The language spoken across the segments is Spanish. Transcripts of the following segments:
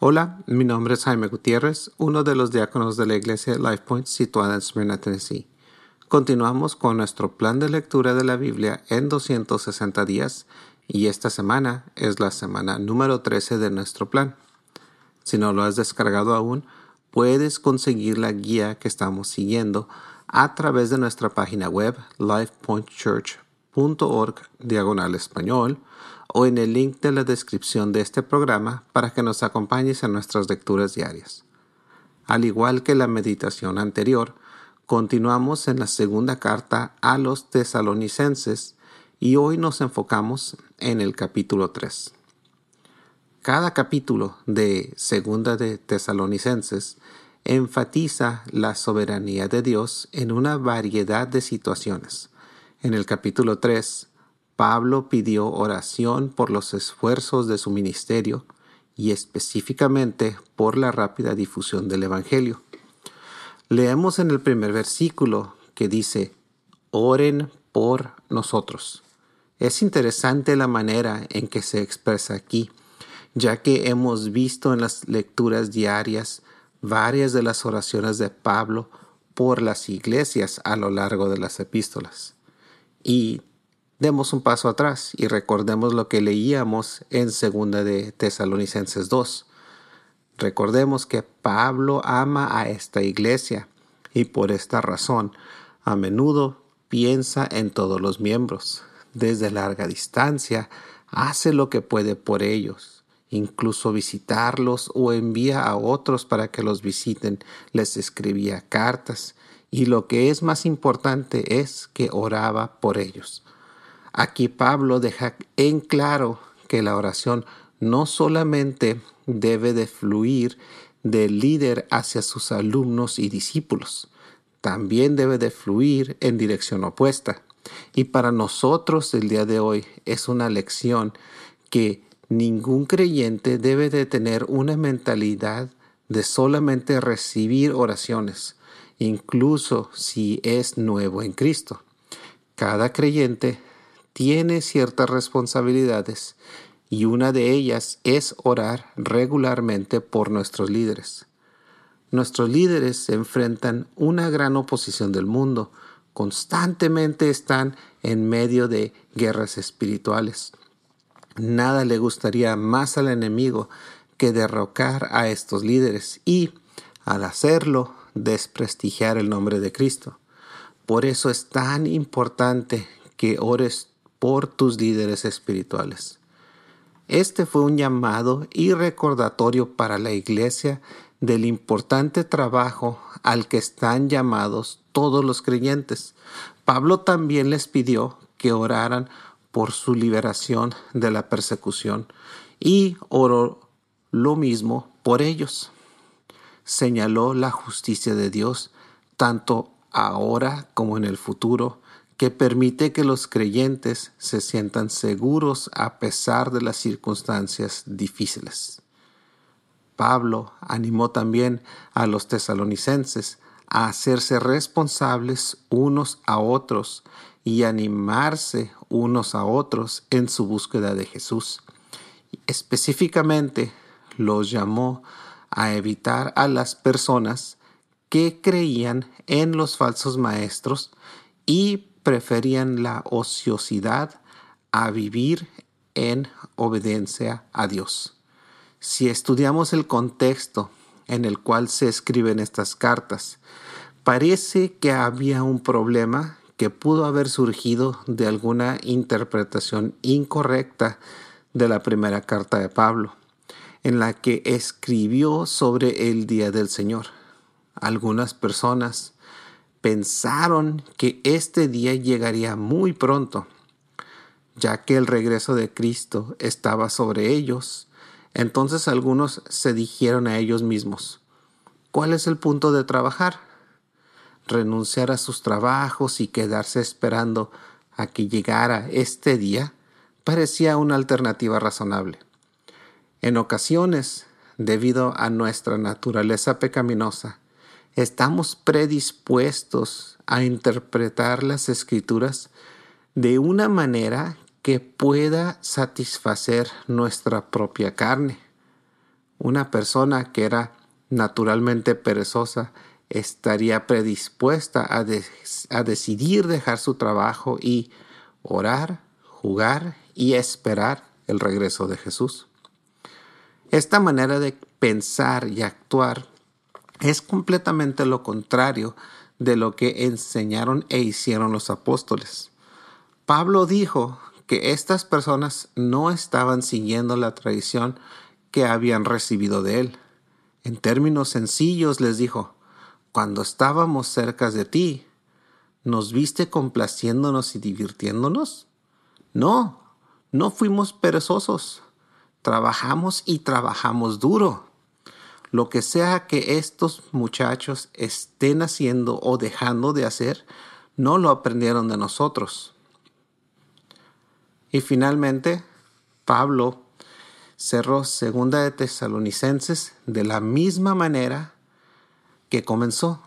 Hola, mi nombre es Jaime Gutiérrez, uno de los diáconos de la iglesia Life Point situada en Smyrna, Tennessee. Continuamos con nuestro plan de lectura de la Biblia en 260 días y esta semana es la semana número 13 de nuestro plan. Si no lo has descargado aún, puedes conseguir la guía que estamos siguiendo a través de nuestra página web lifepointchurch.org diagonal español o en el link de la descripción de este programa para que nos acompañes en nuestras lecturas diarias. Al igual que la meditación anterior, continuamos en la segunda carta a los tesalonicenses y hoy nos enfocamos en el capítulo 3. Cada capítulo de Segunda de Tesalonicenses enfatiza la soberanía de Dios en una variedad de situaciones. En el capítulo 3, Pablo pidió oración por los esfuerzos de su ministerio y específicamente por la rápida difusión del Evangelio. Leemos en el primer versículo que dice, oren por nosotros. Es interesante la manera en que se expresa aquí, ya que hemos visto en las lecturas diarias varias de las oraciones de Pablo por las iglesias a lo largo de las epístolas. Y demos un paso atrás y recordemos lo que leíamos en segunda de Tesalonicenses 2. Recordemos que Pablo ama a esta iglesia y por esta razón a menudo piensa en todos los miembros. Desde larga distancia hace lo que puede por ellos, incluso visitarlos o envía a otros para que los visiten. Les escribía cartas y lo que es más importante es que oraba por ellos. Aquí Pablo deja en claro que la oración no solamente debe de fluir del líder hacia sus alumnos y discípulos, también debe de fluir en dirección opuesta. Y para nosotros el día de hoy es una lección que ningún creyente debe de tener una mentalidad de solamente recibir oraciones, incluso si es nuevo en Cristo. Cada creyente tiene ciertas responsabilidades y una de ellas es orar regularmente por nuestros líderes. Nuestros líderes se enfrentan una gran oposición del mundo, constantemente están en medio de guerras espirituales. Nada le gustaría más al enemigo que derrocar a estos líderes y, al hacerlo, desprestigiar el nombre de Cristo. Por eso es tan importante que ores por tus líderes espirituales. Este fue un llamado y recordatorio para la iglesia del importante trabajo al que están llamados todos los creyentes. Pablo también les pidió que oraran por su liberación de la persecución y oró lo mismo por ellos. Señaló la justicia de Dios tanto ahora como en el futuro que permite que los creyentes se sientan seguros a pesar de las circunstancias difíciles. Pablo animó también a los tesalonicenses a hacerse responsables unos a otros y animarse unos a otros en su búsqueda de Jesús. Específicamente los llamó a evitar a las personas que creían en los falsos maestros y preferían la ociosidad a vivir en obediencia a Dios. Si estudiamos el contexto en el cual se escriben estas cartas, parece que había un problema que pudo haber surgido de alguna interpretación incorrecta de la primera carta de Pablo, en la que escribió sobre el día del Señor. Algunas personas pensaron que este día llegaría muy pronto, ya que el regreso de Cristo estaba sobre ellos. Entonces algunos se dijeron a ellos mismos, ¿cuál es el punto de trabajar? Renunciar a sus trabajos y quedarse esperando a que llegara este día parecía una alternativa razonable. En ocasiones, debido a nuestra naturaleza pecaminosa, estamos predispuestos a interpretar las escrituras de una manera que pueda satisfacer nuestra propia carne. Una persona que era naturalmente perezosa estaría predispuesta a, decidir dejar su trabajo y orar, jugar y esperar el regreso de Jesús. Esta manera de pensar y actuar es completamente lo contrario de lo que enseñaron e hicieron los apóstoles. Pablo dijo que estas personas no estaban siguiendo la tradición que habían recibido de él. En términos sencillos les dijo, cuando estábamos cerca de ti, ¿nos viste complaciéndonos y divirtiéndonos? No, no fuimos perezosos. Trabajamos y trabajamos duro. Lo que sea que estos muchachos estén haciendo o dejando de hacer, no lo aprendieron de nosotros. Y finalmente, Pablo cerró Segunda de Tesalonicenses de la misma manera que comenzó,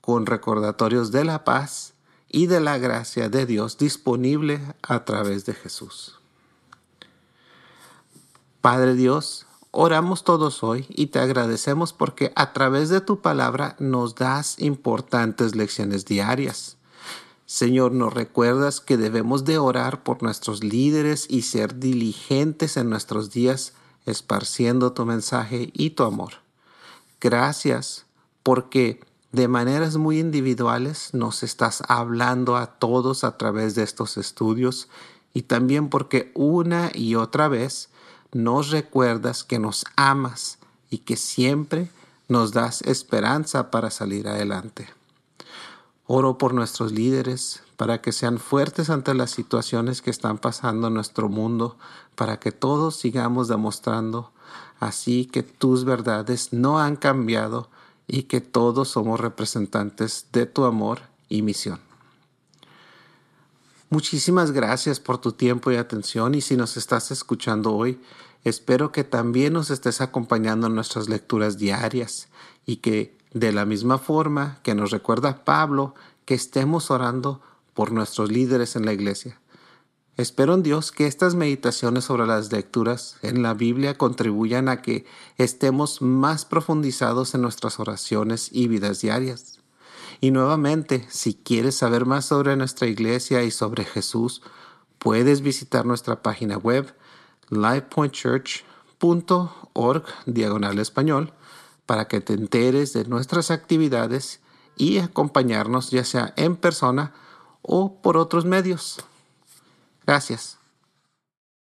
con recordatorios de la paz y de la gracia de Dios disponible a través de Jesús. Padre Dios, oramos todos hoy y te agradecemos porque a través de tu palabra nos das importantes lecciones diarias. Señor, nos recuerdas que debemos de orar por nuestros líderes y ser diligentes en nuestros días, esparciendo tu mensaje y tu amor. Gracias porque de maneras muy individuales nos estás hablando a todos a través de estos estudios y también porque una y otra vez nos recuerdas que nos amas y que siempre nos das esperanza para salir adelante. Oro por nuestros líderes para que sean fuertes ante las situaciones que están pasando en nuestro mundo, para que todos sigamos demostrando así que tus verdades no han cambiado y que todos somos representantes de tu amor y misión. Muchísimas gracias por tu tiempo y atención y si nos estás escuchando hoy, espero que también nos estés acompañando en nuestras lecturas diarias y que de la misma forma que nos recuerda Pablo, que estemos orando por nuestros líderes en la iglesia. Espero en Dios que estas meditaciones sobre las lecturas en la Biblia contribuyan a que estemos más profundizados en nuestras oraciones y vidas diarias. Y nuevamente, si quieres saber más sobre nuestra iglesia y sobre Jesús, puedes visitar nuestra página web livepointchurch.org diagonal español para que te enteres de nuestras actividades y acompañarnos ya sea en persona o por otros medios. Gracias.